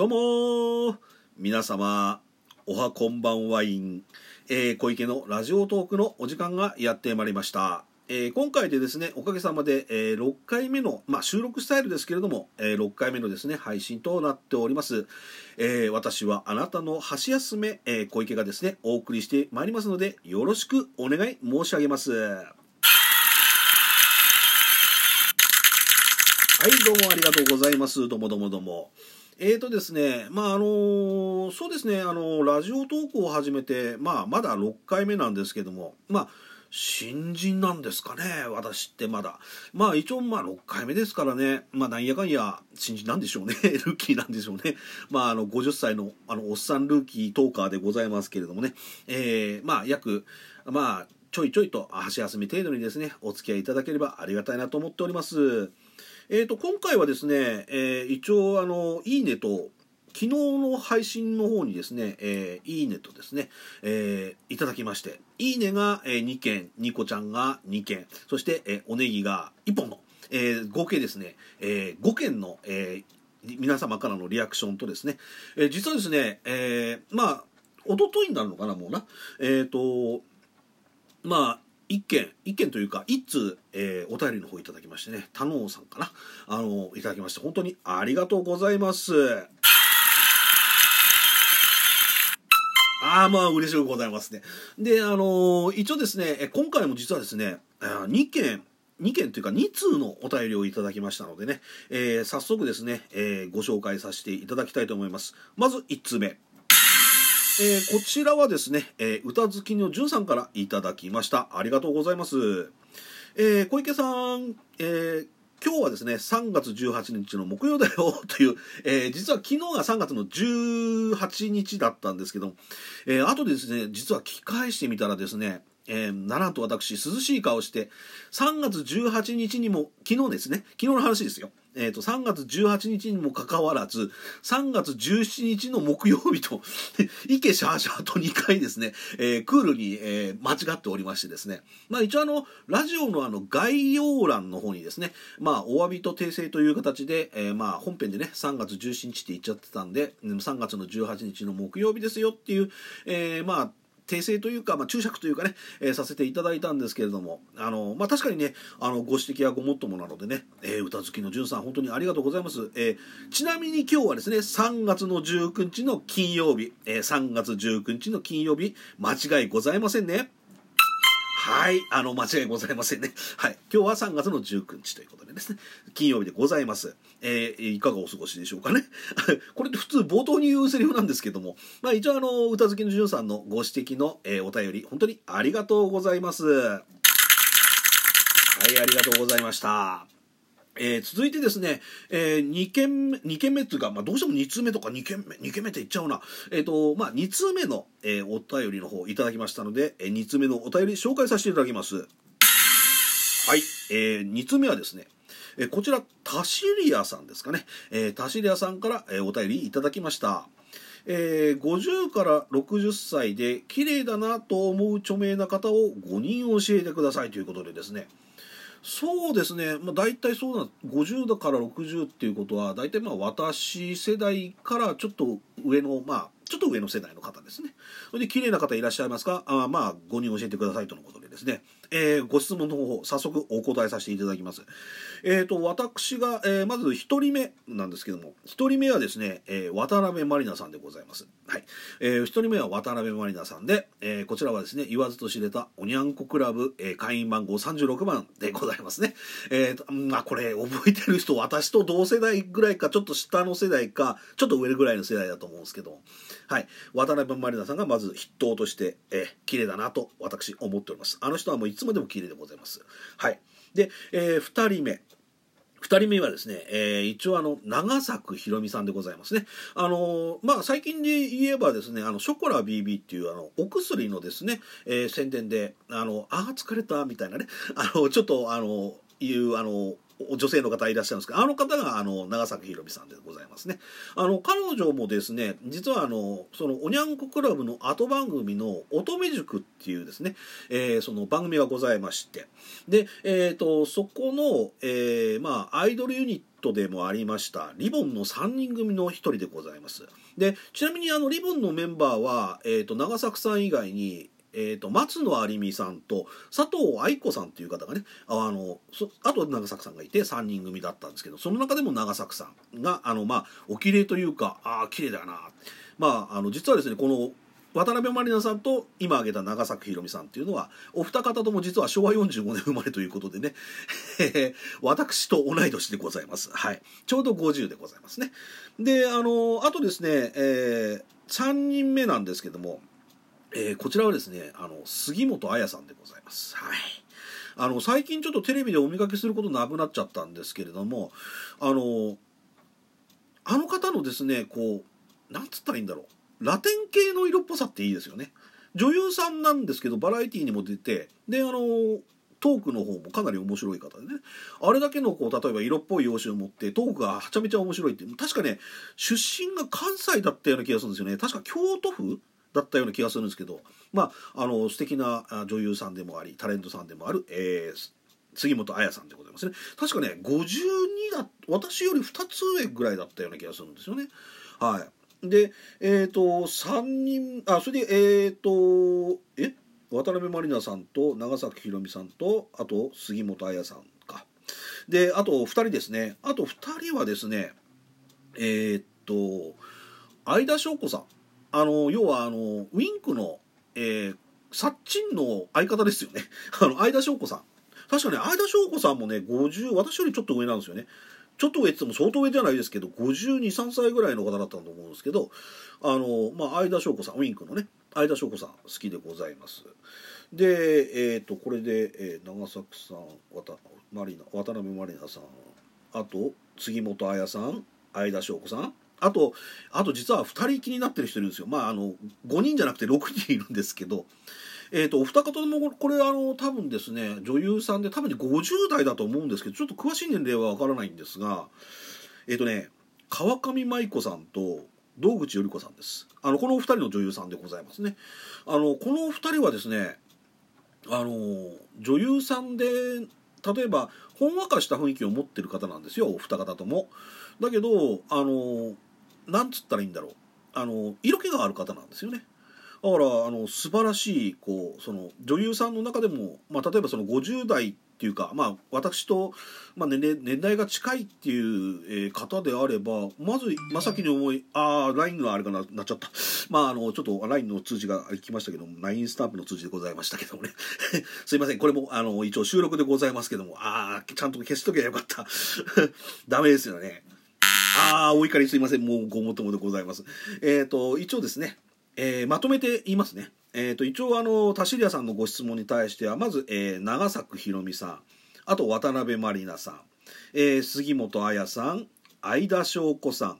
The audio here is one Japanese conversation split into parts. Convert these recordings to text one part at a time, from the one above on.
どうも皆様おはこんばんワイン、えー、小池のラジオトークのお時間がやってまいりましたえー、今回でですね、おかげさまで、えー、6回目の、まあ、収録スタイルですけれども、えー、6回目のですね、配信となっております。えー、私はあなたの箸休め、えー、小池がですね、お送りしてまいりますので、よろしくお願い申し上げます。はい、どうもありがとうございます。どうもどうもどうも。えーとですね、まああのそうですね、あのラジオトークを始めて、まあ、まだ6回目なんですけども、まあ、新人なんですかね、私ってまだ。まあ一応まあ6回目ですからね、まあなんやかんや新人なんでしょうね、ルーキーなんでしょうね。まああの50歳のあのおっさんルーキートーカーでございますけれどもね、えー、まあ約、まあちょいちょいと箸休み程度にですね、お付き合いいただければありがたいなと思っております。えーと、今回はですね、えー、一応あの、いいねと昨日の配信の方にですね、えー、いいねとですね、えー、いただきまして、いいねが、えー、2件、ニコちゃんが2件、そして、えー、おネギが1本の、えー、合計ですね、えー、5件の、えー、皆様からのリアクションとですね、えー、実はですね、えー、まあ、おとといになるのかな、もうな。えっ、ー、と、まあ、一件、一件というか、一通、えー、お便りの方いただきましてね、田能さんかな。あの、いただきまして、本当にありがとうございます。ああ、まあ、嬉しゅうございますね。で、あのー、一応ですね、今回も実はですね、2件、2件というか2通のお便りをいただきましたのでね、えー、早速ですね、えー、ご紹介させていただきたいと思います。まず1通目。えー、こちらはですね、えー、歌好きのじゅんさんからいただきました。ありがとうございます。えー、小池さん、え、今日はですね、3月18日の木曜だよという、えー、実は昨日が3月の18日だったんですけど、えー、後でですね、実は聞き返してみたらですね、えー、ならと私、涼しい顔して、3月18日にも、昨日ですね、昨日の話ですよ。えーと、3月18日にもかかわらず3月17日の木曜日とイケシャーシャーと2回ですね、えー、クールに、えー、間違っておりましてですね、まあ、一応あのラジオのあの概要欄の方にですね、まあ、お詫びと訂正という形で、えー、まあ本編でね3月17日って言っちゃってたんで3月の18日の木曜日ですよっていう、えー、まあ訂正というか、まあ、注釈というかね、えー、させていただいたんですけれども、あの、まあ、確かにね、あの、ご指摘はごもっともなのでね、えー、歌好きのじゅんさん、本当にありがとうございます。えー、ちなみに今日はですね、3月の19日の金曜日、えー、3月19日の金曜日、間違いございませんね。はい、あの、間違いございませんね。はい、今日は3月の19日ということでですね、金曜日でございます。えー、いかがお過ごしでしょうかね。これって普通冒頭に言うセリフなんですけども、まあ一応あの、歌好きのジュンさんのご指摘の、えー、お便り、本当にありがとうございます。はい、ありがとうございました。えー、続いてですね、えー、2件目、2件目っていうか、まあ、どうしても2通目とか2件目、2件目って言っちゃうな。えっ、ー、と、まあ、2通目の、えー、お便りの方いただきましたので、えー、2通目のお便り紹介させていただきます。はい、えー、2通目はですね、えー、こちら、タシリアさんですかね。えー、タシリアさんから、えー、お便りいただきました。えー、50から60歳で綺麗だなと思う著名な方を5人教えてくださいということでですね、そうですね、まあ、大体そうな50だから60っていうことは大体まあ私世代からちょっと上のまあちょっと上の世代の方ですね。それで綺麗な方いらっしゃいますか？あまあ5人教えてくださいとのことでですね、えー、ご質問の方法早速お答えさせていただきます。えっ、ー、と私が、えー、まず1人目なんですけども1人目はですね、えー、渡辺満里奈さんでございます。はい。えー、1人目は渡辺満里奈さんで、えー、こちらはですね言わずと知れたおにゃんこクラブ、えー、会員番号36番でございますね。えー、まあこれ覚えてる人私と同世代ぐらいかちょっと下の世代かちょっと上ぐらいの世代だと思うんですけどはい渡辺満里奈さんがまず筆頭として、えー、綺麗だなと私思っております。あの人はもうつまでも綺麗でございます。はい。で、えー、2人目。2人目はですね、えー、一応あの、長作ひろみさんでございますね。あのー、まあ、最近で言えばですね、あの、ショコラ BB っていうあの、お薬のですね、えー、宣伝で、あの、ああ、疲れた、みたいなね、あの、ちょっとあの、いうあの女性の方いらっしゃるんですけどあの方があの長崎ひろみさんでございますね。あの彼女もですね実はあのそのおにゃんこクラブの後番組の乙女塾っていうですね、えー、その番組がございまして。で、えーと、そこの、えー、まあアイドルユニットでもありましたリボンの3人組の1人でございます。でちなみにあのリボンのメンバーは、えーと長作さん以外にえーと、松野有美さんと佐藤愛子さんっていう方がねあのあと長作さんがいて3人組だったんですけどその中でも長作さんがあの、まあ、お綺麗というかああ綺麗だなまああの実はですねこの渡辺満里奈さんと今挙げた長作ひろみさんっていうのはお二方とも実は昭和45年生まれということでね 私と同い年でございます。はい。ちょうど50でございますね。で、あの、あとですね、えー、3人目なんですけども、えー、こちらはですねあの杉本彩さんでございます。はい。あの最近ちょっとテレビでお見かけすることなくなっちゃったんですけれどもあのあの方のですねこうなんつったらいいんだろう。ラテン系の色っぽさっていいですよね。女優さんなんですけどバラエティーにも出てであのトークの方もかなり面白い方でね。あれだけのこう例えば色っぽい容姿を持ってトークがはちゃめちゃ面白いって確かね出身が関西だったような気がするんですよね。確か京都府だったような気がするんですけどまああの素敵な女優さんでもありタレントさんでもある、えー、杉本彩さんでございますね。確かね52だ私より2つ上ぐらいだったような気がするんですよね。はい。でえっ、ー、と3人あそれでえっ、ー、とえ？渡辺満里奈さんと長崎ひろみさんとあと杉本彩さんか。であと2人ですね。あと2人はですねえっ、と相田翔子さん。あの要はあのウィンクの、えー、サッチンの相方ですよね。あの相田翔子さん。確かね相田翔子さんもね50私よりちょっと上なんですよね。ちょっと上って言っても相当上じゃないですけど523歳ぐらいの方だったと思うんですけどあの、まあ、相田翔子さんウィンクのね相田翔子さん好きでございます。でえっ、ー、とこれで、えー、長作さん渡マリナ渡辺満里奈さんあと杉本彩さん相田翔子さん。あと、あと実は2人気になってる人いるんですよ。まあ、あの、5人じゃなくて6人いるんですけど、えっ、ー、と、お二方とも、これ、あの、多分ですね、女優さんで、多分ね50代だと思うんですけど、ちょっと詳しい年齢はわからないんですが、えっ、ー、とね、川上舞子さんと道口より子さんです。あの、このお二人の女優さんでございますね。あの、このお二人はですね、あの、女優さんで、例えば、ほんわかした雰囲気を持ってる方なんですよ、お二方とも。だけど、あの、なんつったらいいんだろう。あの色気がある方なんですよね。だからあの素晴らしいこうその女優さんの中でも、まあ、例えばその50代っていうか、まあ、私と、まあ年齢年代が近いっていう、え方であればまず真先に思いああ LINE があれかななっちゃった。まああのちょっと LINE の通知が来ましたけども LINE スタンプの通知でございましたけどもね。すいません。これもあの一応収録でございますけどもああちゃんと消しとけばよかった。ダメですよね。ああ、お怒りすいません。もうごもともでございます。えっ、ー、と、一応ですね、えー、まとめて言いますね。えっ、ー、と、一応、あの、田尻屋さんのご質問に対しては、まず、えー、長作ひろみさん、あと、渡辺満里奈さん、えー、杉本彩さん、相田翔子さん、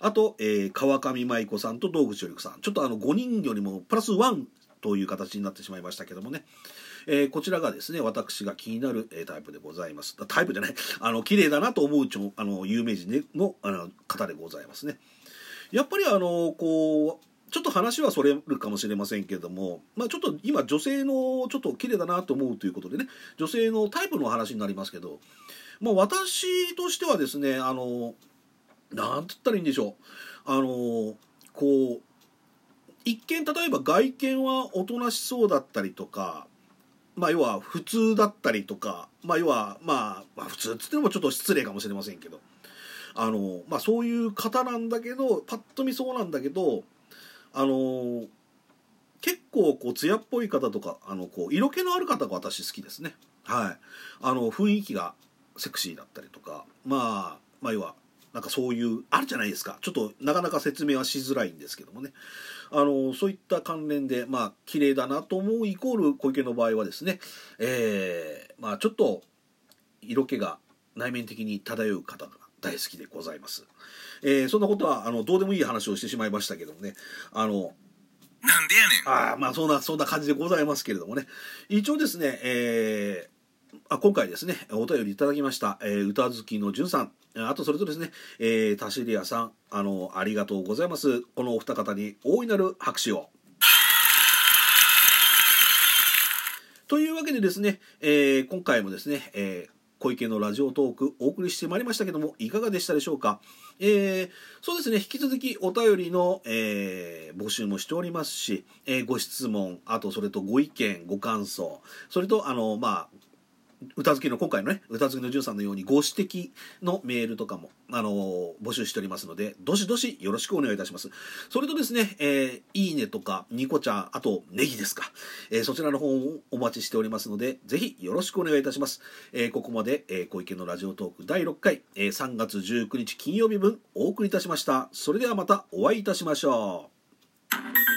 あと、えー、川上舞子さんと道口より子さん。ちょっとあの、5人よりもプラス1という形になってしまいましたけどもね。えー、こちらがですね私が気になる、えタイプでございます。タイプじゃない。あの綺麗だなと思うちょあの有名人のあの方でございますね。やっぱりあのこうちょっと話はそれるかもしれませんけども、まあ、ちょっと今女性のちょっと綺麗だなと思うということでね女性のタイプの話になりますけど、まあ、私としてはですねあのなんて言ったらいいんでしょう。あのこう一見例えば外見はおとなしそうだったりとかまあ要は普通だったりとか、まあ要はまあ、まあ普通っつってもちょっと失礼かもしれませんけど、あの、まあそういう方なんだけど、パッと見そうなんだけど、あの、結構こう艶っぽい方とか、あのこう色気のある方が私好きですね。はい。あの雰囲気がセクシーだったりとか、まあ、まあ要はなんかそういうあるじゃないですか。ちょっとなかなか説明はしづらいんですけどもね。あのそういった関連でまあ綺麗だなと思うイコール小池の場合はですね、えー、まあちょっと色気が内面的に漂う方が大好きでございます、えー、そんなことはあのどうでもいい話をしてしまいましたけどもね。あのなんでやねん。あまあそんなそんな感じでございますけれどもね。一応ですね、えーあ今回ですねお便りいただきました、えー歌好きのじゅんさん。あとそれとですね、えー、タシリアさん。あのありがとうございます。このお二方に大いなる拍手を。というわけでですね、えー今回もですね、えー小池のラジオトークお送りしてまいりましたけどもいかがでしたでしょうか、えーそうですね引き続きお便りの、えー募集もしておりますし、えーご質問あとそれとご意見ご感想それとあのまあ歌好きの今回のね歌好きのじゅんさんのようにご指摘のメールとかもあの募集しておりますのでどしどしよろしくお願いいたします。それとですね、えーいいねとかニコちゃんあとネギですか、えーそちらの方をお待ちしておりますのでぜひよろしくお願いいたします、えここまで、えー小池のラジオトーク第6回、え3月19日金曜日分お送りいたしました。それではまたお会いいたしましょう。